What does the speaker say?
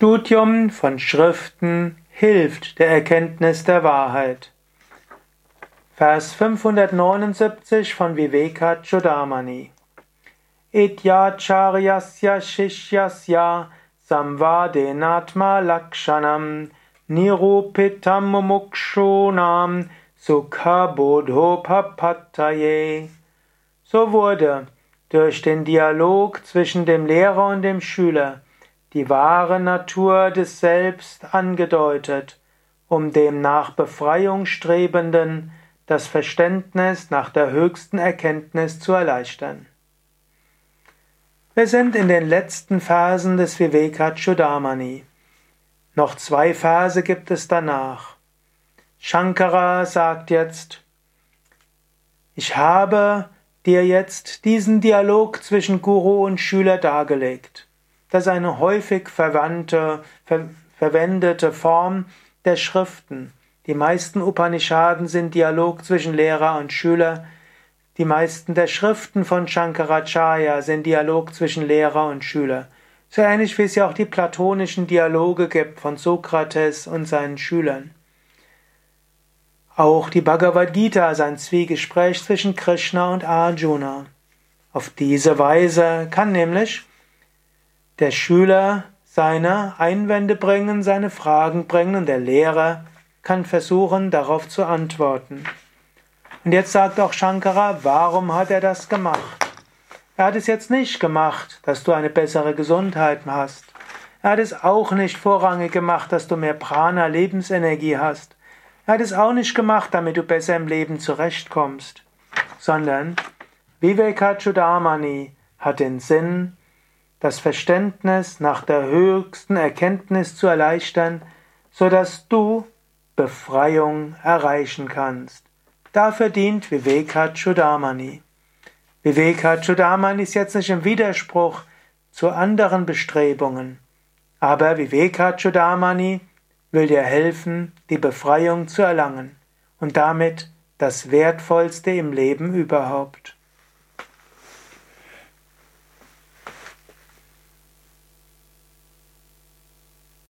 Studium von Schriften hilft der Erkenntnis der Wahrheit. Vers 579 von Viveka Chudamani. Idyacharyasya shishyasya samvadenatma lakshanam nirupitam mumukshunam sukha bodhopapataye. So wurde durch den Dialog zwischen dem Lehrer und dem Schüler die wahre Natur des Selbst angedeutet, um dem nach Befreiung Strebenden das Verständnis nach der höchsten Erkenntnis zu erleichtern. Wir sind in den letzten Phasen des Vivekachudamani. Noch zwei Verse gibt es danach. Shankara sagt jetzt, ich habe dir jetzt diesen Dialog zwischen Guru und Schüler dargelegt. Das ist eine häufig verwandte, ver verwendete Form der Schriften. Die meisten Upanishaden sind Dialog zwischen Lehrer und Schüler. Die meisten der Schriften von Shankaracharya sind Dialog zwischen Lehrer und Schüler. So ähnlich wie es ja auch die platonischen Dialoge gibt von Sokrates und seinen Schülern. Auch die Bhagavad Gita ist ein Zwiegespräch zwischen Krishna und Arjuna. Auf diese Weise kann nämlich der Schüler seine Einwände bringen, seine Fragen bringen und der Lehrer kann versuchen, darauf zu antworten. Und jetzt sagt auch Shankara, warum hat er das gemacht? Er hat es jetzt nicht gemacht, dass du eine bessere Gesundheit hast. Er hat es auch nicht vorrangig gemacht, dass du mehr Prana, Lebensenergie hast. Er hat es auch nicht gemacht, damit du besser im Leben zurechtkommst, sondern Vivekachudamani hat den Sinn, das Verständnis nach der höchsten Erkenntnis zu erleichtern, so dass du Befreiung erreichen kannst. Dafür dient Vivekachudamani. Vivekachudamani ist jetzt nicht im Widerspruch zu anderen Bestrebungen, aber Vivekachudamani will dir helfen, die Befreiung zu erlangen und damit das Wertvollste im Leben überhaupt.